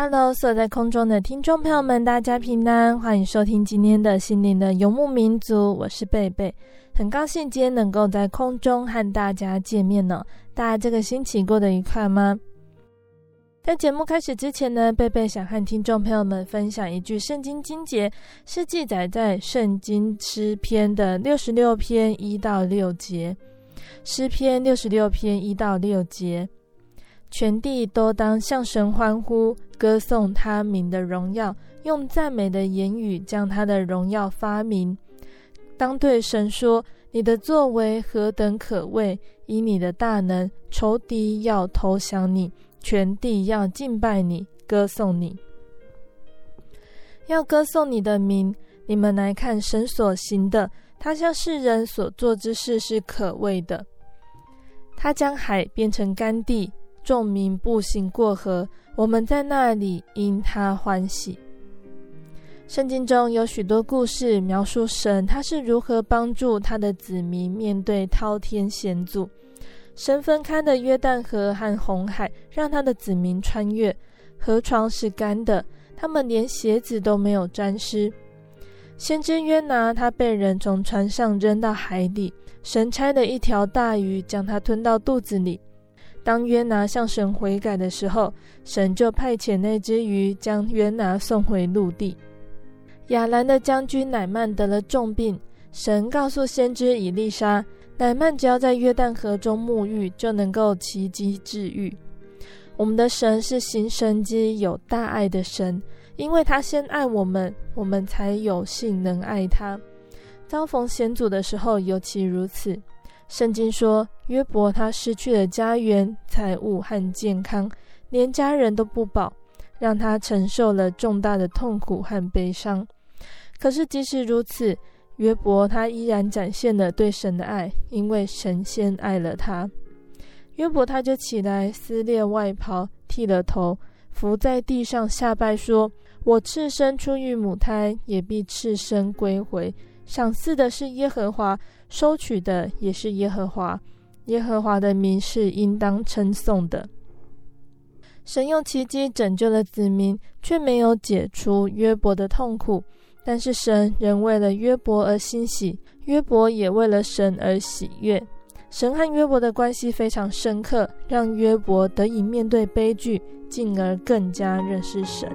Hello，所有在空中的听众朋友们，大家平安，欢迎收听今天的心灵的游牧民族，我是贝贝，很高兴今天能够在空中和大家见面呢。大家这个星期过得愉快吗？在节目开始之前呢，贝贝想和听众朋友们分享一句圣经经节，是记载在圣经诗篇的六十六篇一到六节，诗篇六十六篇一到六节。全地都当向神欢呼，歌颂他名的荣耀，用赞美的言语将他的荣耀发明。当对神说：“你的作为何等可畏！以你的大能，仇敌要投降你，全地要敬拜你，歌颂你，要歌颂你的名。你们来看神所行的，他向世人所做之事是可畏的。他将海变成干地。”众民步行过河，我们在那里因他欢喜。圣经中有许多故事描述神他是如何帮助他的子民面对滔天险阻。神分开的约旦河和红海，让他的子民穿越，河床是干的，他们连鞋子都没有沾湿。先知约拿，他被人从船上扔到海里，神差的一条大鱼将他吞到肚子里。当约拿向神悔改的时候，神就派遣那只鱼将约拿送回陆地。亚兰的将军乃曼得了重病，神告诉先知以利沙，乃曼只要在约旦河中沐浴，就能够奇迹治愈。我们的神是行神机、有大爱的神，因为他先爱我们，我们才有幸能爱他。遭逢险阻的时候，尤其如此。圣经说，约伯他失去了家园、财物和健康，连家人都不保，让他承受了重大的痛苦和悲伤。可是即使如此，约伯他依然展现了对神的爱，因为神先爱了他。约伯他就起来撕裂外袍，剃了头，伏在地上下拜，说：“我赤身出于母胎，也必赤身归回。赏赐的是耶和华。”收取的也是耶和华，耶和华的名是应当称颂的。神用奇迹拯救了子民，却没有解除约伯的痛苦。但是神仍为了约伯而欣喜，约伯也为了神而喜悦。神和约伯的关系非常深刻，让约伯得以面对悲剧，进而更加认识神。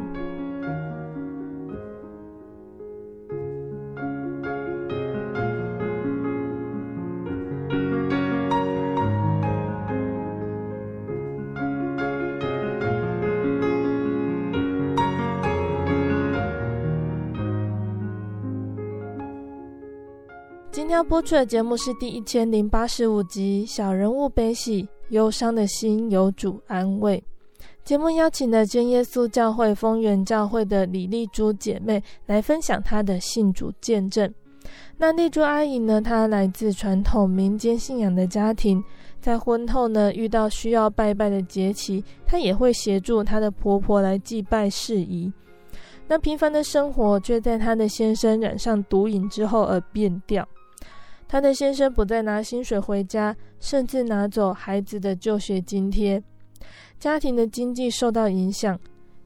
要播出的节目是第一千零八十五集《小人物悲喜，忧伤的心有主安慰》。节目邀请了真耶稣教会丰源教会的李丽珠姐妹来分享她的信主见证。那丽珠阿姨呢，她来自传统民间信仰的家庭，在婚后呢，遇到需要拜拜的节期，她也会协助她的婆婆来祭拜事宜。那平凡的生活却在她的先生染上毒瘾之后而变调。她的先生不再拿薪水回家，甚至拿走孩子的就学津贴。家庭的经济受到影响，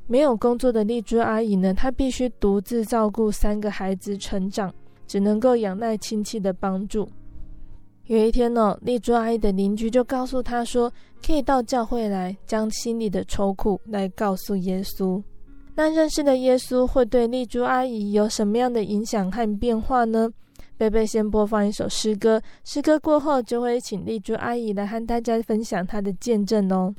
没有工作的丽珠阿姨呢，她必须独自照顾三个孩子成长，只能够仰赖亲戚的帮助。有一天呢、丽珠阿姨的邻居就告诉她说，可以到教会来，将心里的愁苦来告诉耶稣。那认识的耶稣会对丽珠阿姨有什么样的影响和变化呢？贝贝先播放一首诗歌，诗歌过后就会请丽珠阿姨来和大家分享她的见证哦。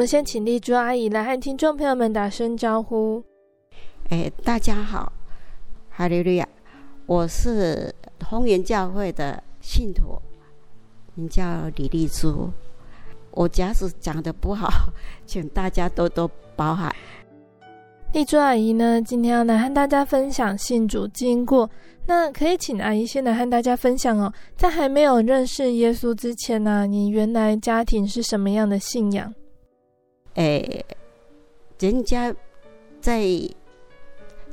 们先请丽珠阿姨来和听众朋友们打声招呼。哎，大家好，哈利路亚！我是红源教会的信徒，名叫李丽珠。我假使讲的不好，请大家多多包涵。丽珠阿姨呢，今天要来和大家分享信主经过。那可以请阿姨先来和大家分享哦，在还没有认识耶稣之前呢、啊，你原来家庭是什么样的信仰？哎，人家在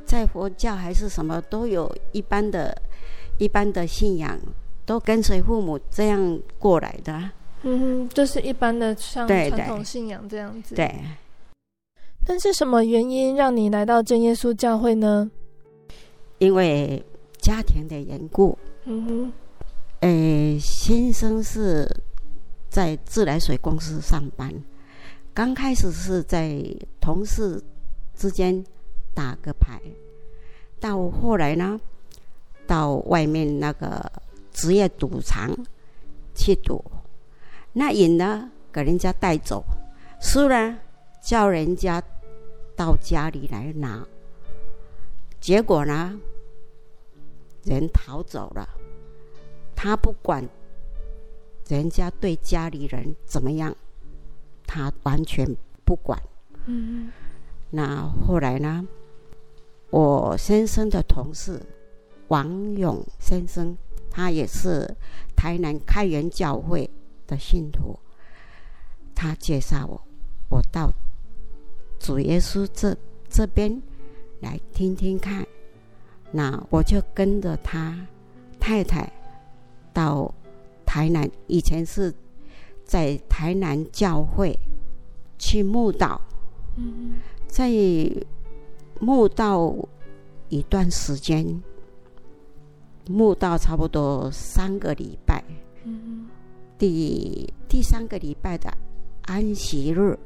在佛教还是什么，都有一般的、一般的信仰，都跟随父母这样过来的。嗯，就是一般的像传统信仰这样子。对。对。但是什么原因让你来到真耶稣教会呢？因为家庭的缘故。嗯哼。哎，先生是在自来水公司上班。刚开始是在同事之间打个牌，到后来呢，到外面那个职业赌场去赌，那赢呢给人家带走，输了叫人家到家里来拿，结果呢，人逃走了，他不管人家对家里人怎么样，他完全不管。嗯，那后来呢，我先生的同事王勇先生，他也是台南开元教会的信徒，他介绍我，我到主耶稣这这边来听听看。那我就跟着他太太到台南，以前是在台南教会去慕道，在慕道一段时间，慕道差不多三个礼拜。第第三个礼拜的安息日，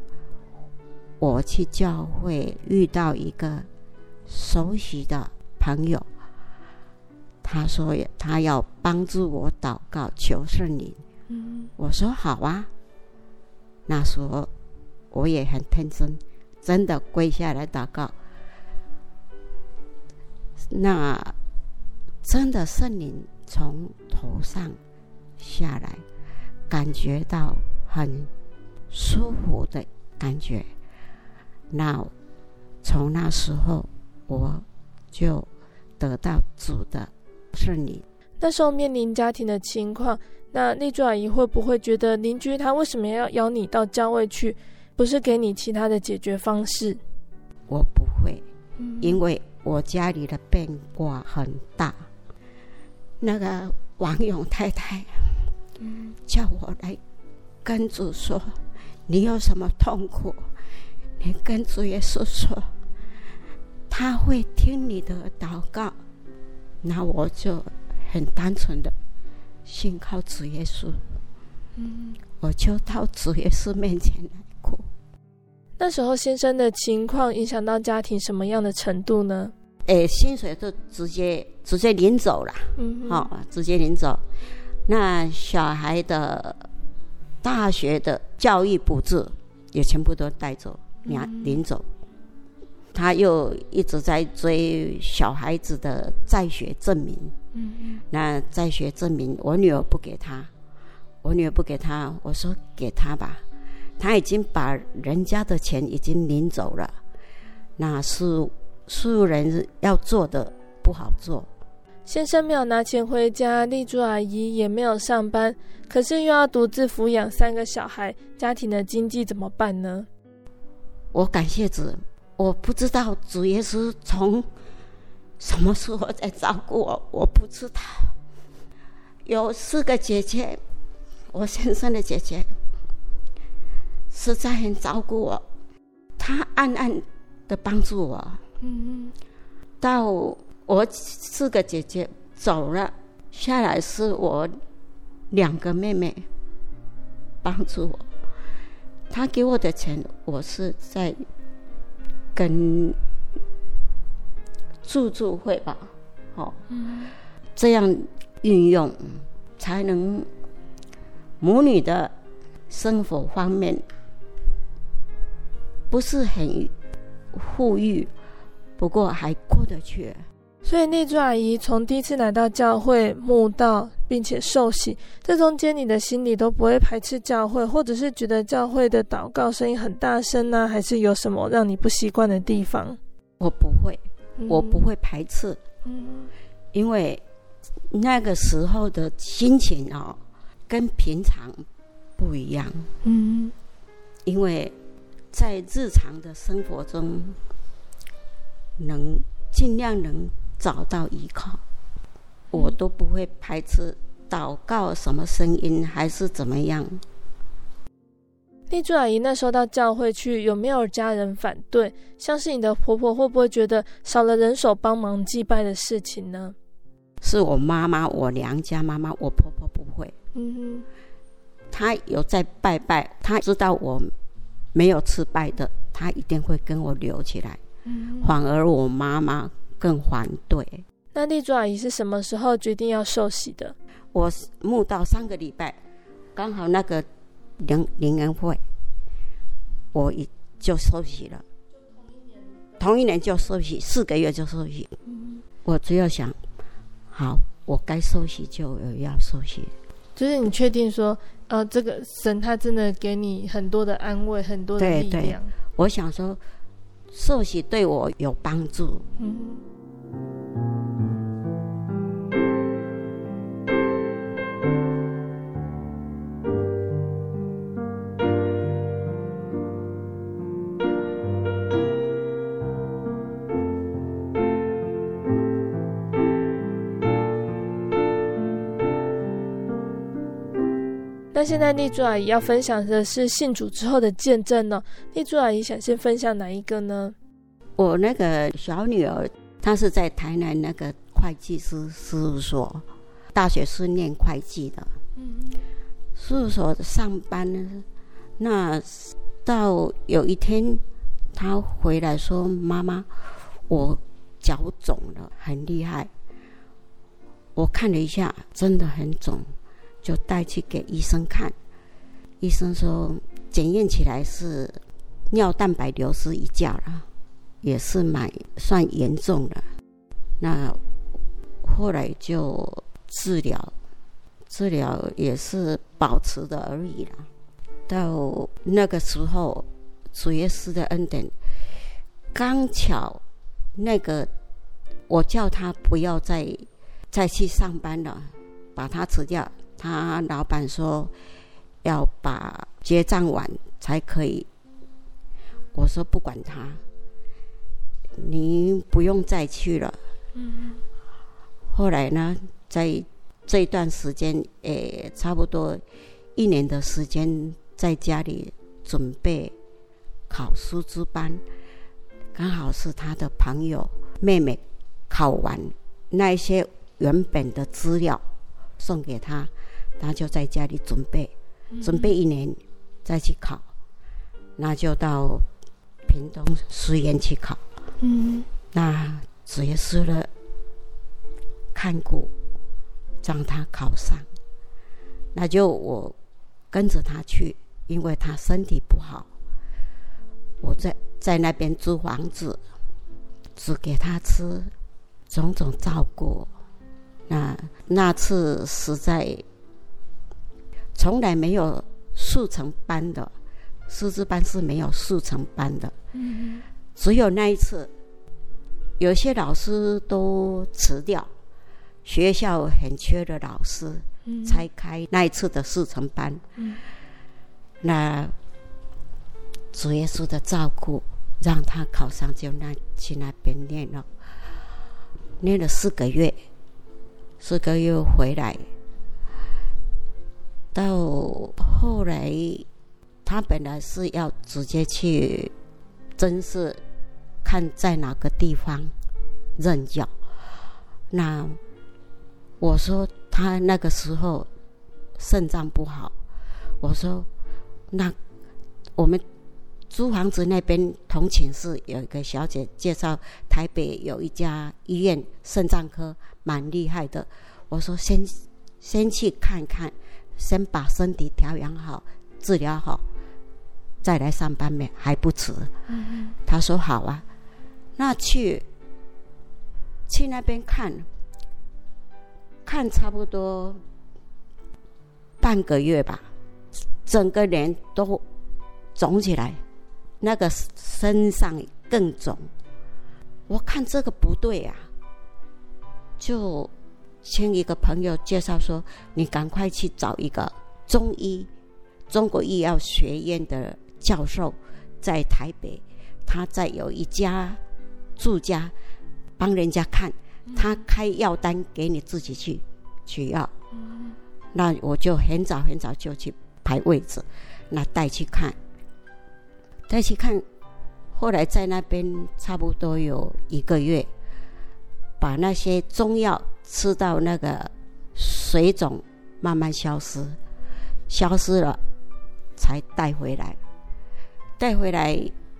我去教会遇到一个熟悉的朋友，他说他要帮助我祷告求圣灵。我说好啊。那时候我也很天真，真的跪下来祷告。那真的圣灵从头上下来。感觉到很舒服的感觉，那从那时候我就得到主的圣灵。那时候面临家庭的情况，那丽珠阿姨会不会觉得邻居他为什么要邀你到郊外去，不是给你其他的解决方式？我不会，因为我家里的变卦很大。那个王勇太太。叫我来跟主说，你有什么痛苦，你跟主耶稣说，他会听你的祷告。那我就很单纯的信靠主耶稣，嗯，我就到主耶稣面前来哭。那时候先生的情况影响到家庭什么样的程度呢？诶，薪水都直接直接领走了，嗯，好，直接领走。那小孩的大学的教育补助也全部都带走，领领走。他又一直在追小孩子的在学证明。嗯，那在学证明，我女儿不给他，我女儿不给他，我说给他吧。他已经把人家的钱已经领走了，那是素人要做的不好做。先生没有拿钱回家，丽珠阿姨也没有上班，可是又要独自抚养三个小孩，家庭的经济怎么办呢？我感谢主，我不知道主耶稣从什么时候在照顾我，我不知道。有四个姐姐，我先生的姐姐，实在很照顾我，她暗暗的帮助我。嗯，到。我四个姐姐走了，下来是我两个妹妹帮助我。她给我的钱，我是在跟助助会吧，好，这样运用才能母女的生活方面不是很富裕，不过还过得去。所以丽珠阿姨从第一次来到教会慕道，并且受洗，这中间你的心里都不会排斥教会，或者是觉得教会的祷告声音很大声呢？还是有什么让你不习惯的地方？我不会，我不会排斥，嗯，因为那个时候的心情哦，跟平常不一样，嗯，因为在日常的生活中，能尽量能。找到依靠，我都不会排斥祷告什么声音，还是怎么样。丽珠阿姨那时候到教会去，有没有家人反对？像是你的婆婆会不会觉得少了人手帮忙祭拜的事情呢？是我妈妈，我娘家妈妈，我婆婆不会。嗯哼，她有在拜拜，她知道我没有吃拜的，她一定会跟我留起来。嗯，反而我妈妈。更反对。那丽珠阿姨是什么时候决定要受洗的？我慕道三个礼拜，刚好那个灵灵恩会，我一就受洗了。同一年就受洗，四个月就受洗。我只要想，好，我该受洗就要受洗。就是你确定说，呃，这个神他真的给你很多的安慰，很多的力量。对对，我想说，受洗对我有帮助。嗯。那现在丽珠阿姨要分享的是信主之后的见证呢？丽珠阿姨想先分享哪一个呢？我那个小女儿，她是在台南那个会计师事务所，大学是念会计的。嗯，事务所上班呢，那到有一天，她回来说：“妈妈，我脚肿了，很厉害。”我看了一下，真的很肿。就带去给医生看，医生说检验起来是尿蛋白流失一价了，也是蛮算严重的。那后来就治疗，治疗也是保持的而已了。到那个时候，主耶稣的恩典，刚巧那个我叫他不要再再去上班了，把他辞掉。他老板说要把结账完才可以。我说不管他，你不用再去了。嗯。后来呢，在这段时间，诶，差不多一年的时间，在家里准备考师资班，刚好是他的朋友妹妹考完那一些原本的资料送给他。他就在家里准备，准备一年再去考，那就到屏东实验去考。嗯，那主耶稣的看过，让他考上，那就我跟着他去，因为他身体不好，我在在那边租房子，只给他吃，种种照顾。那那次实在。从来没有速成班的师资班是没有速成班的，嗯，只有那一次，有些老师都辞掉，学校很缺的老师，才开那一次的速成班。那主耶稣的照顾，让他考上，就那去那边念了，念了四个月，四个月回来。到后来，他本来是要直接去真是，看在哪个地方任教。那我说他那个时候肾脏不好，我说那我们租房子那边同寝室有一个小姐介绍，台北有一家医院肾脏科蛮厉害的。我说先先去看看。先把身体调养好，治疗好，再来上班没还不迟。嗯。他说好啊，那去去那边看，看差不多半个月吧，整个人都肿起来，那个身上更肿。我看这个不对啊，就。请一个朋友介绍说：“你赶快去找一个中医、中国医药学院的教授，在台北，他在有一家住家帮人家看，他开药单给你自己去取药。那我就很早很早就去排位置，那带去看，带去看，后来在那边差不多有一个月，把那些中药。”吃到那个水肿慢慢消失，消失了，才带回来。带回来，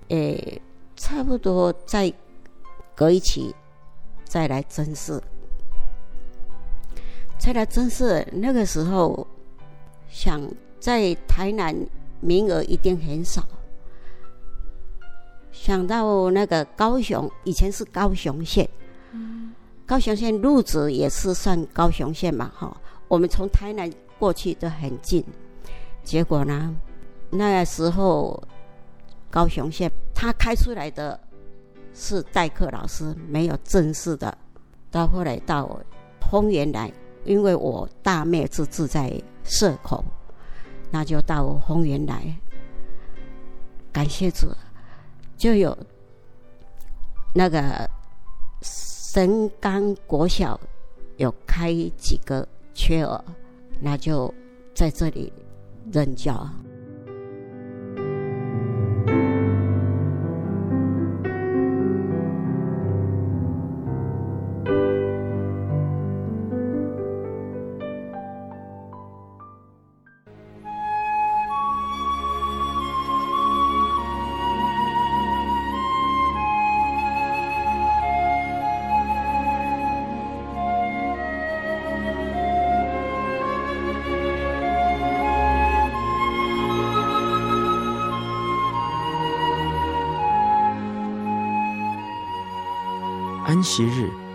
诶，差不多再隔一期再来甄试，再来甄试。那个时候想在台南名额一定很少，想到那个高雄，以前是高雄县，高雄县路子也是算高雄县嘛，哈。我们从台南过去都很近，结果呢，那时候高雄县他开出来的是代课老师，没有正式的。到后来到丰原来，因为我大妹是住在社口，那就到丰原来。感谢主。就有那个神冈国小有开几个缺额，那就在这里任教。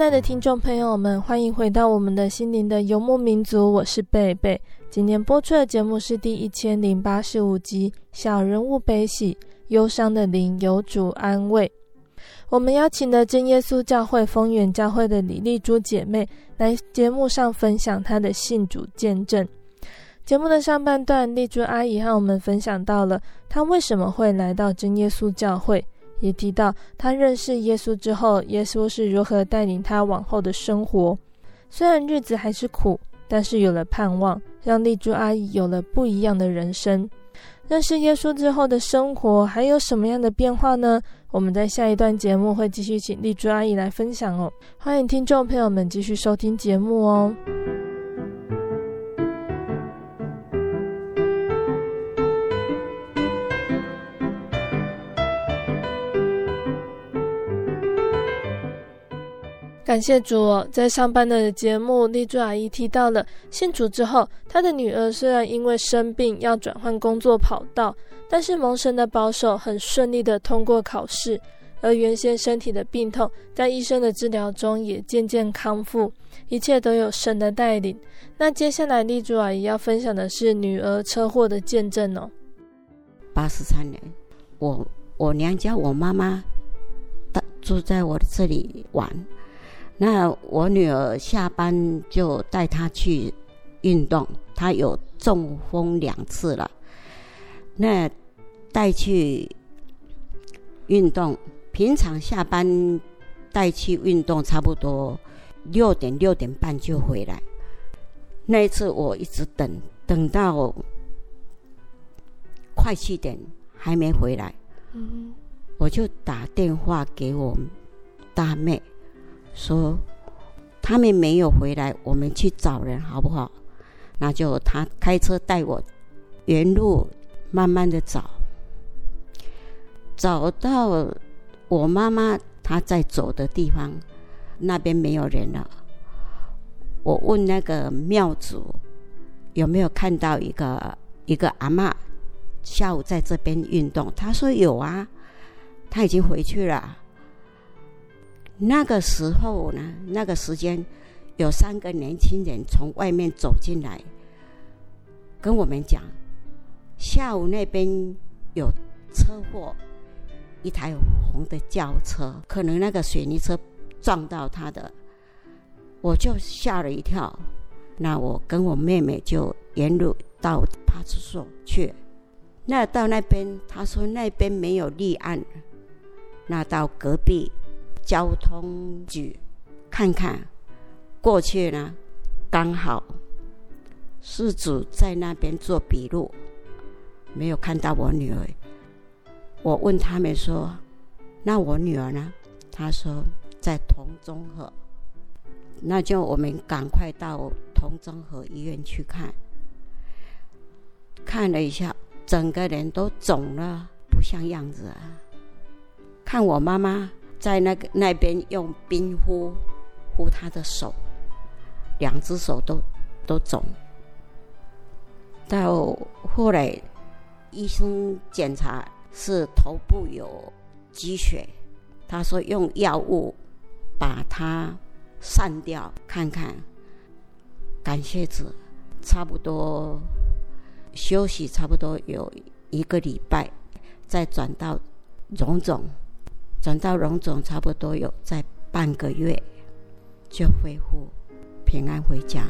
亲爱的听众朋友们，欢迎回到我们的心灵的游牧民族，我是贝贝。今天播出的节目是第一千零八十五集《小人物悲喜，忧伤的灵有主安慰》。我们邀请了真耶稣教会丰原教会的李丽珠姐妹来节目上分享她的信主见证。节目的上半段，丽珠阿姨和我们分享到了她为什么会来到真耶稣教会。也提到他认识耶稣之后，耶稣是如何带领他往后的生活。虽然日子还是苦，但是有了盼望，让丽珠阿姨有了不一样的人生。认识耶稣之后的生活还有什么样的变化呢？我们在下一段节目会继续请丽珠阿姨来分享哦。欢迎听众朋友们继续收听节目哦。感谢主哦，在上班的节目，丽珠阿姨提到了信主之后，她的女儿虽然因为生病要转换工作跑道，但是蒙神的保守，很顺利的通过考试。而原先身体的病痛，在医生的治疗中也渐渐康复，一切都有神的带领。那接下来丽珠阿姨要分享的是女儿车祸的见证哦。八十三年，我我娘家我妈妈，住在我这里玩。那我女儿下班就带她去运动，她有中风两次了。那带去运动，平常下班带去运动，差不多六点六点半就回来。那一次我一直等，等到快七点还没回来，嗯，我就打电话给我大妹。说他们没有回来，我们去找人好不好？那就他开车带我原路慢慢的找，找到我妈妈她在走的地方，那边没有人了。我问那个庙主有没有看到一个一个阿嬷下午在这边运动，他说有啊，他已经回去了。那个时候呢，那个时间有三个年轻人从外面走进来，跟我们讲，下午那边有车祸，一台红的轿车，可能那个水泥车撞到他的，我就吓了一跳。那我跟我妹妹就沿路到派出所去。那到那边，他说那边没有立案，那到隔壁。交通局看看，过去呢，刚好事主在那边做笔录，没有看到我女儿。我问他们说：“那我女儿呢？”他说：“在同中和。”那就我们赶快到同中和医院去看。看了一下，整个人都肿了，不像样子啊。看我妈妈。在那个那边用冰敷敷他的手，两只手都都肿。到后来医生检查是头部有积血，他说用药物把它散掉看看。感谢子，差不多休息差不多有一个礼拜，再转到荣总。转到荣总，差不多有在半个月就恢复平安回家。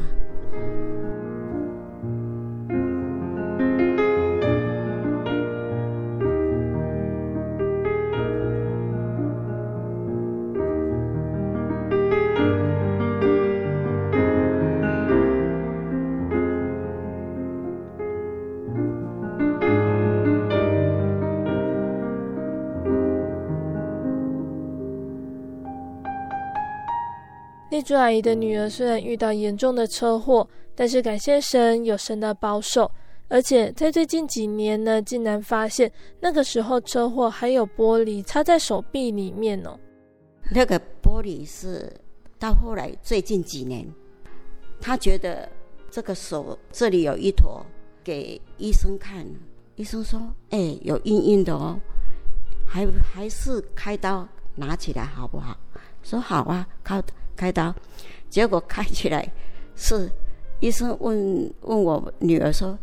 朱阿姨的女儿虽然遇到严重的车祸，但是感谢神有神的保守，而且在最近几年呢，竟然发现那个时候车祸还有玻璃插在手臂里面哦。那个玻璃是到后来最近几年，他觉得这个手这里有一坨，给医生看，医生说：“哎，有硬硬的哦，还还是开刀拿起来好不好？”说好啊，开开刀。结果开起来是医生问问我女儿说：“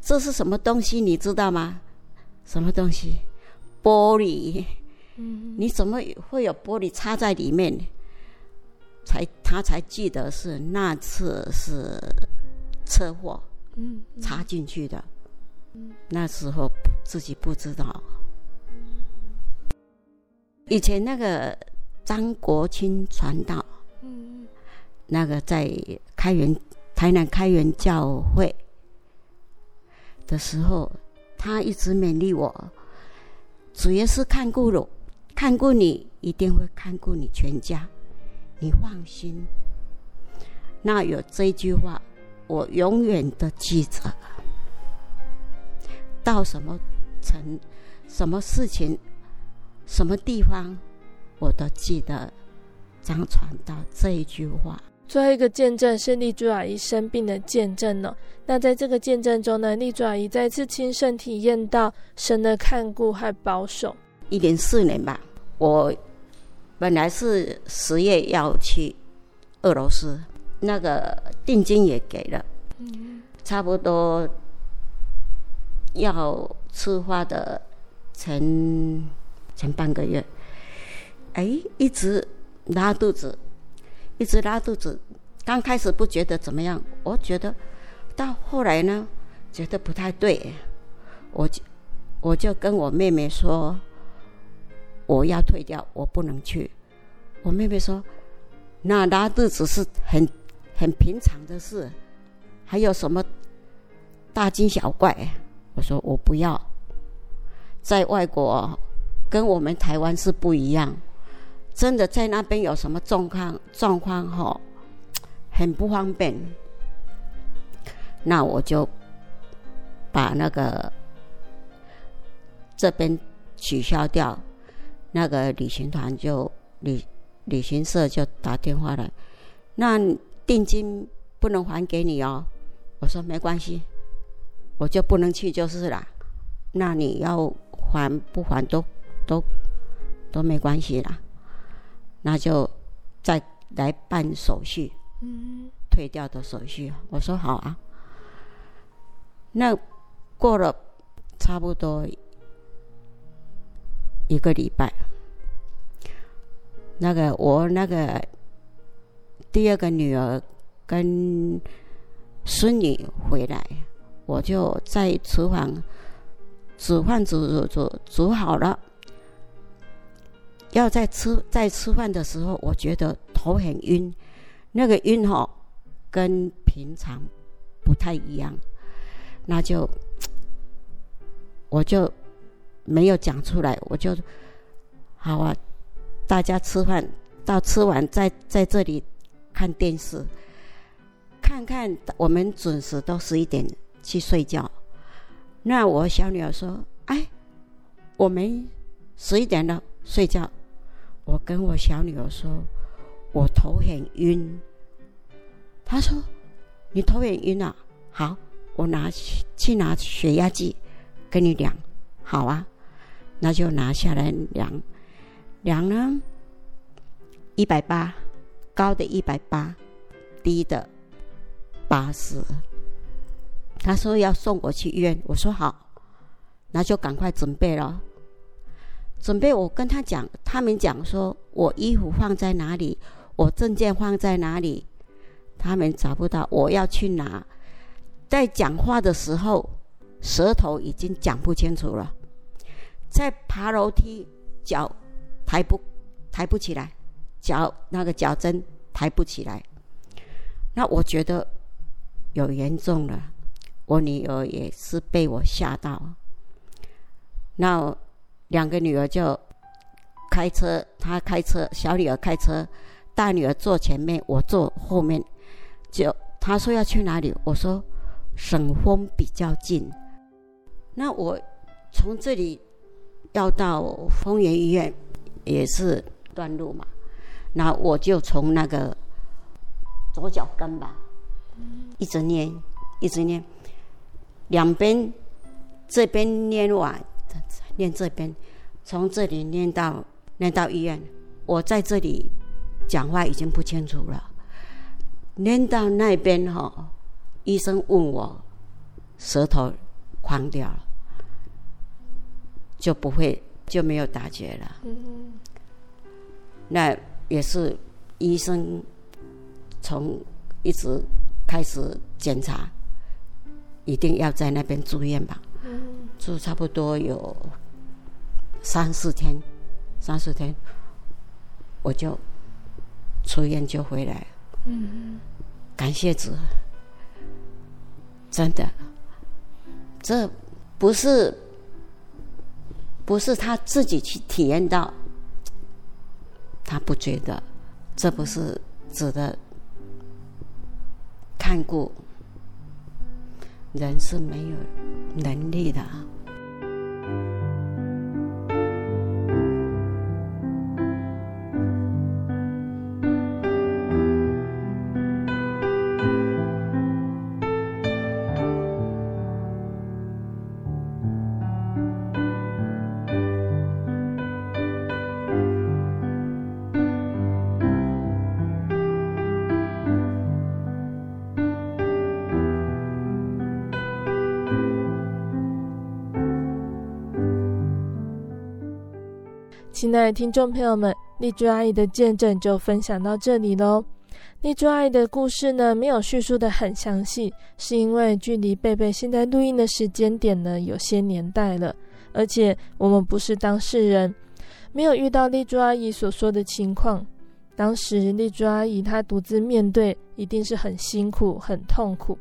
这是什么东西？你知道吗？什么东西？玻璃。嗯，你怎么会有玻璃插在里面？才他才记得是那次是车祸，嗯，插进去的。嗯，那时候自己不知道。以前那个张国清传道。”那个在开元台南开元教会的时候，他一直勉励我：主耶稣看顾了，看顾你，一定会看顾你全家，你放心。那有这句话，我永远的记着。到什么城、什么事情、什么地方，我都记得张传道这一句话。最后一个见证是丽珠阿姨生病的见证呢。那在这个见证中呢，丽珠阿姨再次亲身体验到神的看顾和保守。一零四年吧，我本来是十月要去俄罗斯，那个定金也给了，嗯，差不多要出发的前前半个月，哎，一直拉肚子。一直拉肚子，刚开始不觉得怎么样，我觉得到后来呢，觉得不太对，我就我就跟我妹妹说，我要退掉，我不能去。我妹妹说，那拉肚子是很很平常的事，还有什么大惊小怪？我说我不要，在外国跟我们台湾是不一样。真的在那边有什么状况状况哈，很不方便。那我就把那个这边取消掉，那个旅行团就旅旅行社就打电话来，那定金不能还给你哦。我说没关系，我就不能去就是了。那你要还不还都都都没关系啦。那就再来办手续，嗯，退掉的手续。我说好啊。那过了差不多一个礼拜，那个我那个第二个女儿跟孙女回来，我就在厨房煮饭，煮煮煮煮好了。要在吃在吃饭的时候，我觉得头很晕，那个晕哈跟平常不太一样，那就我就没有讲出来，我就好啊，大家吃饭到吃完在在这里看电视，看看我们准时都十一点去睡觉。那我小女儿说：“哎，我们十一点了睡觉。”我跟我小女儿说，我头很晕。她说：“你头很晕啊？好，我拿去拿血压计，跟你量。好啊，那就拿下来量。量呢，一百八，高的一百八，低的八十。她说要送我去医院，我说好，那就赶快准备了。”准备，我跟他讲，他们讲说，我衣服放在哪里，我证件放在哪里，他们找不到，我要去拿。在讲话的时候，舌头已经讲不清楚了。在爬楼梯，脚抬不抬不起来，脚那个脚针抬不起来。那我觉得有严重了，我女儿也是被我吓到。那。两个女儿就开车，她开车，小女儿开车，大女儿坐前面，我坐后面。就她说要去哪里，我说省风比较近。那我从这里要到丰源医院也是段路嘛，那我就从那个左脚跟吧，一直念，一直念，两边这边念完。念这边，从这里念到念到医院。我在这里讲话已经不清楚了。念到那边哈、哦，医生问我舌头狂掉了，就不会就没有打结了。嗯、那也是医生从一直开始检查，一定要在那边住院吧。嗯、住差不多有三四天，三四天我就出院就回来。嗯，感谢主，真的，这不是不是他自己去体验到，他不觉得，这不是指的看顾，人是没有能力的。亲爱的听众朋友们，丽珠阿姨的见证就分享到这里喽。丽珠阿姨的故事呢，没有叙述得很详细，是因为距离贝贝现在录音的时间点呢，有些年代了，而且我们不是当事人，没有遇到丽珠阿姨所说的情况。当时丽珠阿姨她独自面对，一定是很辛苦、很痛苦。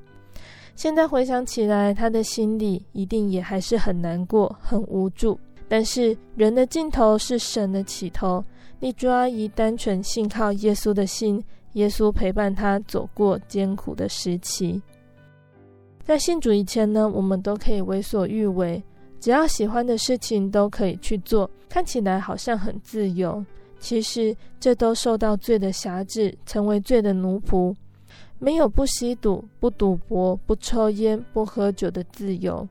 现在回想起来，她的心里一定也还是很难过、很无助。但是人的尽头是神的起头。丽珠阿姨单纯信靠耶稣的心，耶稣陪伴她走过艰苦的时期。在信主以前呢，我们都可以为所欲为，只要喜欢的事情都可以去做，看起来好像很自由。其实这都受到罪的辖制，成为罪的奴仆。没有不吸毒、不赌博、不抽烟、不喝酒的自由。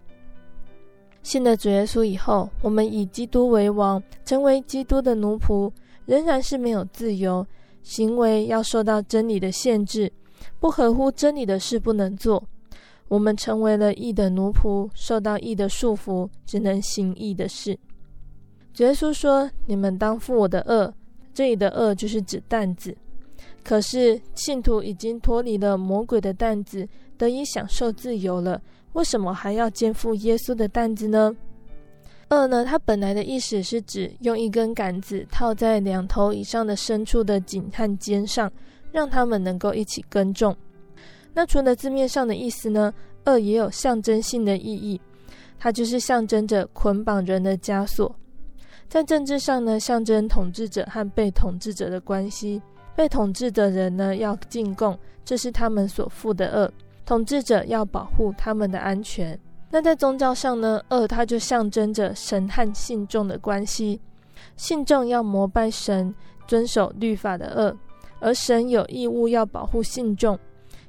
信了主耶稣以后，我们以基督为王，成为基督的奴仆，仍然是没有自由，行为要受到真理的限制，不合乎真理的事不能做。我们成为了义的奴仆，受到义的束缚，只能行义的事。主耶稣说：“你们当负我的轭。”这里的轭就是指担子。可是信徒已经脱离了魔鬼的担子，得以享受自由了。为什么还要肩负耶稣的担子呢？轭呢？它本来的意思是指用一根杆子套在两头以上的牲畜的颈和肩上，让他们能够一起耕种。那除了字面上的意思呢？轭也有象征性的意义，它就是象征着捆绑人的枷锁。在政治上呢，象征统治者和被统治者的关系。被统治的人呢，要进贡，这是他们所负的恶。统治者要保护他们的安全。那在宗教上呢，恶它就象征着神和信众的关系。信众要膜拜神，遵守律法的恶，而神有义务要保护信众。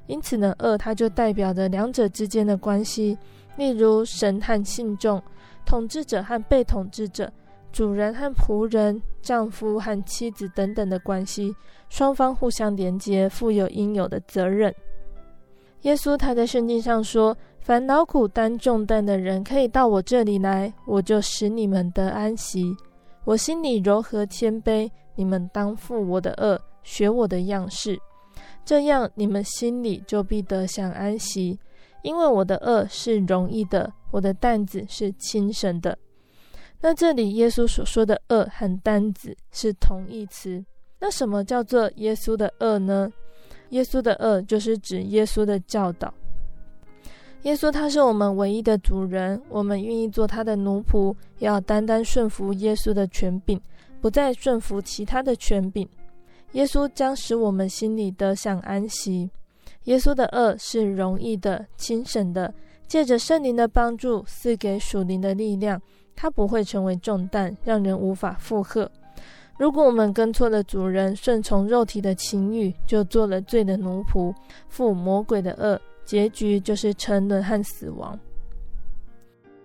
因此呢，恶它就代表着两者之间的关系。例如，神和信众，统治者和被统治者，主人和仆人，丈夫和妻子等等的关系，双方互相连接，负有应有的责任。耶稣他在圣经上说：“烦恼苦担重担的人，可以到我这里来，我就使你们得安息。我心里柔和谦卑，你们当负我的轭，学我的样式，这样你们心里就必得享安息。因为我的轭是容易的，我的担子是轻省的。”那这里耶稣所说的轭和担子是同义词。那什么叫做耶稣的轭呢？耶稣的轭就是指耶稣的教导。耶稣他是我们唯一的主人，我们愿意做他的奴仆，要单单顺服耶稣的权柄，不再顺服其他的权柄。耶稣将使我们心里得享安息。耶稣的轭是容易的、轻省的，借着圣灵的帮助，赐给属灵的力量，它不会成为重担，让人无法负荷。如果我们跟错了主人，顺从肉体的情欲，就做了罪的奴仆，负魔鬼的恶，结局就是沉沦和死亡。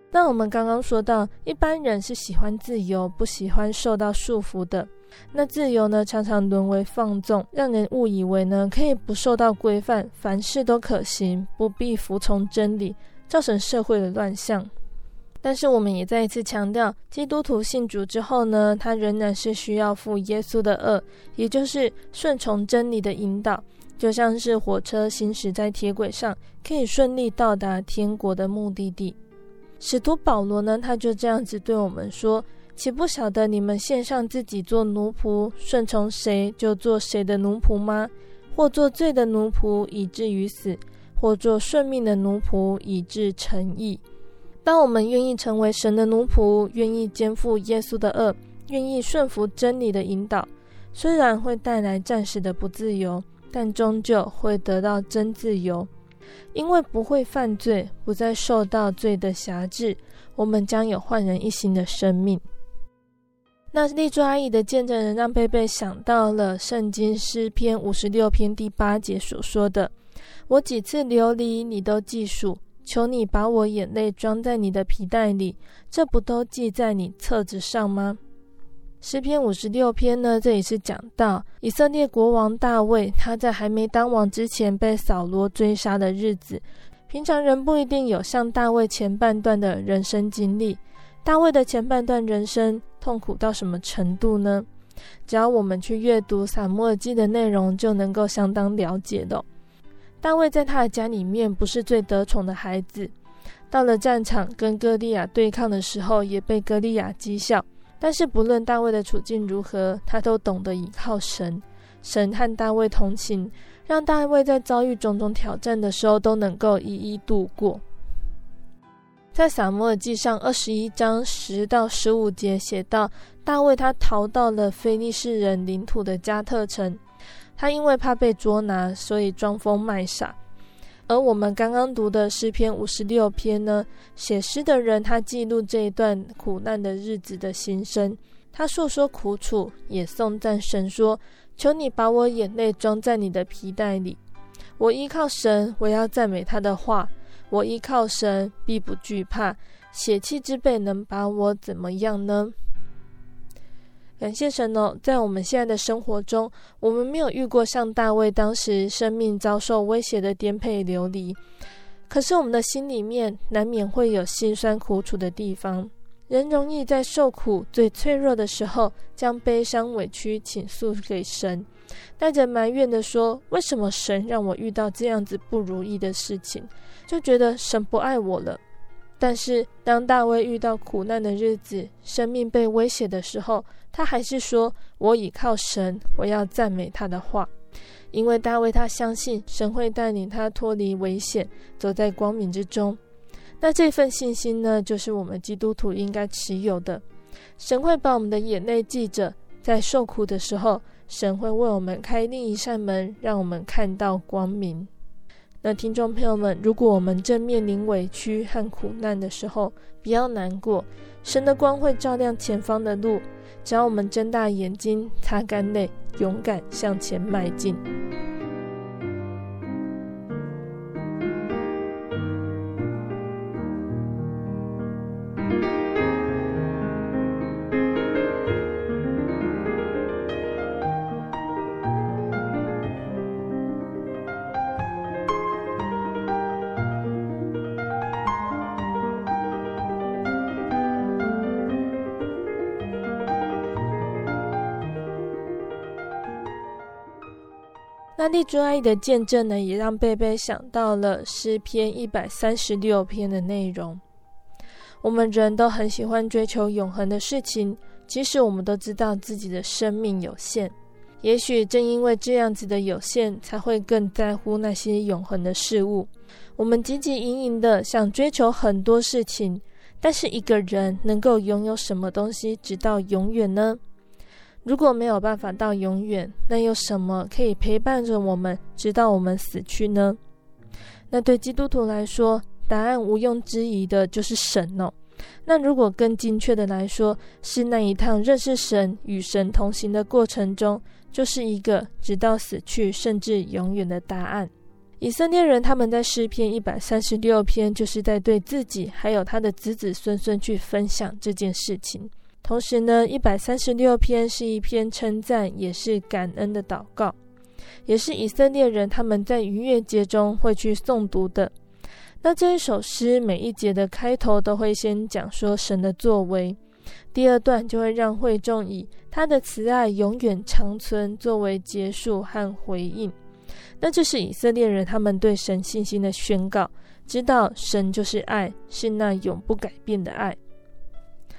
那我们刚刚说到，一般人是喜欢自由，不喜欢受到束缚的。那自由呢，常常沦为放纵，让人误以为呢可以不受到规范，凡事都可行，不必服从真理，造成社会的乱象。但是我们也再一次强调，基督徒信主之后呢，他仍然是需要负耶稣的轭，也就是顺从真理的引导。就像是火车行驶在铁轨上，可以顺利到达天国的目的地。使徒保罗呢，他就这样子对我们说：“岂不晓得你们献上自己做奴仆，顺从谁就做谁的奴仆吗？或做罪的奴仆，以至于死；或做顺命的奴仆，以致成义。当我们愿意成为神的奴仆，愿意肩负耶稣的轭，愿意顺服真理的引导，虽然会带来暂时的不自由。”但终究会得到真自由，因为不会犯罪，不再受到罪的辖制，我们将有焕然一新的生命。那丽珠阿姨的见证人让贝贝想到了圣经诗篇五十六篇第八节所说的：“我几次流离，你都记数，求你把我眼泪装在你的皮带里，这不都记在你册子上吗？”诗篇五十六篇呢，这里是讲到以色列国王大卫，他在还没当王之前被扫罗追杀的日子。平常人不一定有像大卫前半段的人生经历。大卫的前半段人生痛苦到什么程度呢？只要我们去阅读撒母耳记的内容，就能够相当了解的。大卫在他的家里面不是最得宠的孩子，到了战场跟歌利亚对抗的时候，也被歌利亚讥笑。但是不论大卫的处境如何，他都懂得依靠神，神和大卫同行，让大卫在遭遇种种挑战的时候都能够一一度过。在撒母耳记上二十一章十到十五节写道，大卫他逃到了非利士人领土的加特城，他因为怕被捉拿，所以装疯卖傻。而我们刚刚读的诗篇五十六篇呢，写诗的人他记录这一段苦难的日子的心声，他诉说苦楚，也颂赞神说：“求你把我眼泪装在你的皮袋里。我依靠神，我要赞美他的话。我依靠神，必不惧怕。血气之辈能把我怎么样呢？”感谢神哦，在我们现在的生活中，我们没有遇过像大卫当时生命遭受威胁的颠沛流离。可是我们的心里面难免会有辛酸苦楚的地方。人容易在受苦最脆弱的时候，将悲伤委屈倾诉给神，带着埋怨的说：“为什么神让我遇到这样子不如意的事情？”就觉得神不爱我了。但是当大卫遇到苦难的日子，生命被威胁的时候，他还是说：“我倚靠神，我要赞美他的话。”因为大卫他相信神会带领他脱离危险，走在光明之中。那这份信心呢，就是我们基督徒应该持有的。神会把我们的眼泪记着，在受苦的时候，神会为我们开另一扇门，让我们看到光明。那听众朋友们，如果我们正面临委屈和苦难的时候，不要难过，神的光会照亮前方的路。只要我们睁大眼睛，擦干泪，勇敢向前迈进。那丽珠阿姨的见证呢，也让贝贝想到了诗篇一百三十六篇的内容。我们人都很喜欢追求永恒的事情，即使我们都知道自己的生命有限。也许正因为这样子的有限，才会更在乎那些永恒的事物。我们汲汲营营的想追求很多事情，但是一个人能够拥有什么东西直到永远呢？如果没有办法到永远，那有什么可以陪伴着我们直到我们死去呢？那对基督徒来说，答案毋庸置疑的就是神哦。那如果更精确的来说，是那一趟认识神、与神同行的过程中，就是一个直到死去甚至永远的答案。以色列人他们在诗篇一百三十六篇，就是在对自己还有他的子子孙孙去分享这件事情。同时呢，一百三十六篇是一篇称赞，也是感恩的祷告，也是以色列人他们在逾越节中会去诵读的。那这一首诗每一节的开头都会先讲说神的作为，第二段就会让会众以他的慈爱永远长存作为结束和回应。那这是以色列人他们对神信心的宣告，知道神就是爱，是那永不改变的爱。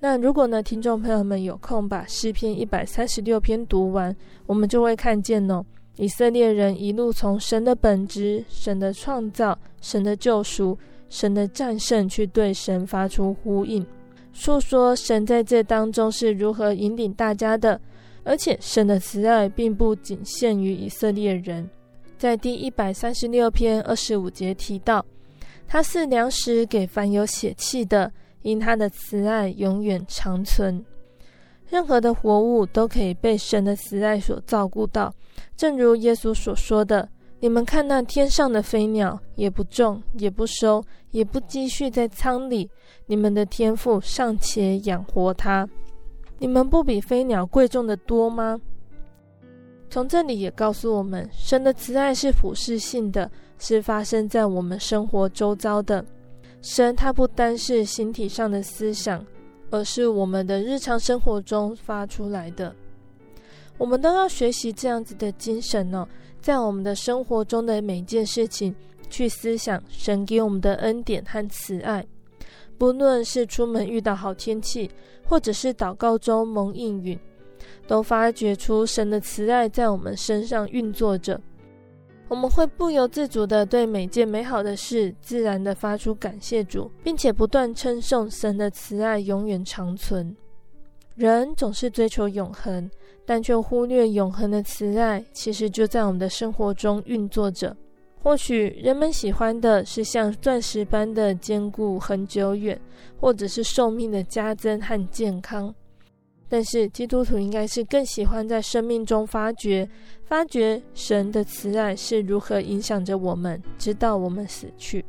那如果呢，听众朋友们有空把诗篇一百三十六篇读完，我们就会看见哦，以色列人一路从神的本质、神的创造、神的救赎、神的战胜，去对神发出呼应，述说神在这当中是如何引领大家的，而且神的慈爱并不仅限于以色列人。在第一百三十六篇二十五节提到，他是粮食给凡有血气的。因他的慈爱永远长存，任何的活物都可以被神的慈爱所照顾到。正如耶稣所说的：“你们看那天上的飞鸟，也不种，也不收，也不积蓄在仓里，你们的天父尚且养活它，你们不比飞鸟贵重的多吗？”从这里也告诉我们，神的慈爱是普世性的，是发生在我们生活周遭的。神，他不单是形体上的思想，而是我们的日常生活中发出来的。我们都要学习这样子的精神哦，在我们的生活中的每件事情去思想神给我们的恩典和慈爱。不论是出门遇到好天气，或者是祷告中蒙应允，都发掘出神的慈爱在我们身上运作着。我们会不由自主地对每件美好的事自然地发出感谢主，并且不断称颂神的慈爱永远长存。人总是追求永恒，但却忽略永恒的慈爱，其实就在我们的生活中运作着。或许人们喜欢的是像钻石般的坚固恒久远，或者是寿命的加增和健康。但是基督徒应该是更喜欢在生命中发掘、发掘神的慈爱是如何影响着我们，直到我们死去。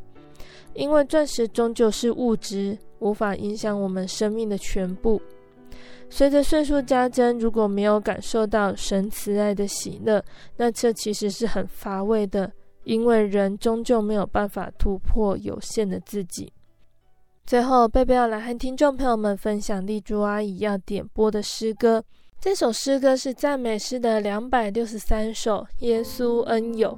因为钻石终究是物质，无法影响我们生命的全部。随着岁数加增，如果没有感受到神慈爱的喜乐，那这其实是很乏味的，因为人终究没有办法突破有限的自己。最后，贝贝要来和听众朋友们分享丽珠阿姨要点播的诗歌。这首诗歌是赞美诗的两百六十三首，《耶稣恩友》。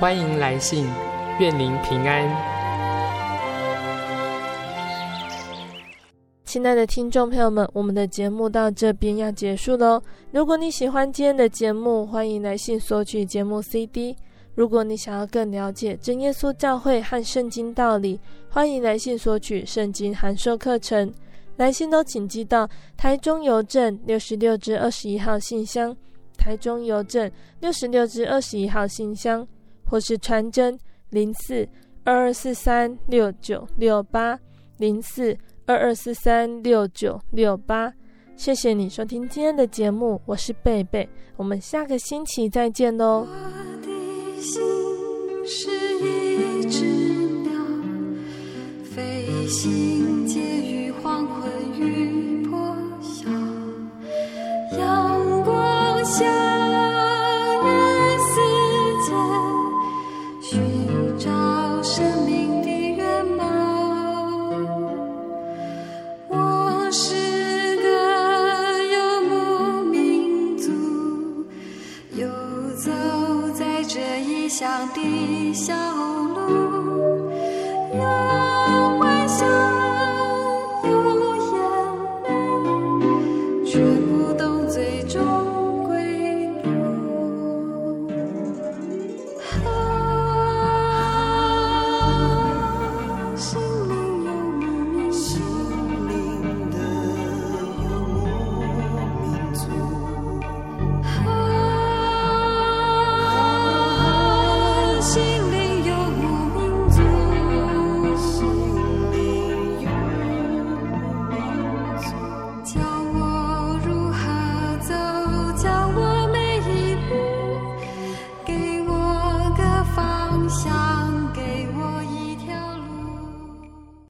欢迎来信，愿您平安。亲爱的听众朋友们，我们的节目到这边要结束喽。如果你喜欢今天的节目，欢迎来信索取节目 CD。如果你想要更了解真耶稣教会和圣经道理，欢迎来信索取圣经函授课程。来信都请寄到台中邮政六十六至二十一号信箱，台中邮政六十六至二十一号信箱。或是传真零四二二四三六九六八零四二二四三六九六八。谢谢你收听今天的节目我是贝贝我们下个星期再见哦我的心是一只鸟飞行借黄昏雨破晓阳光下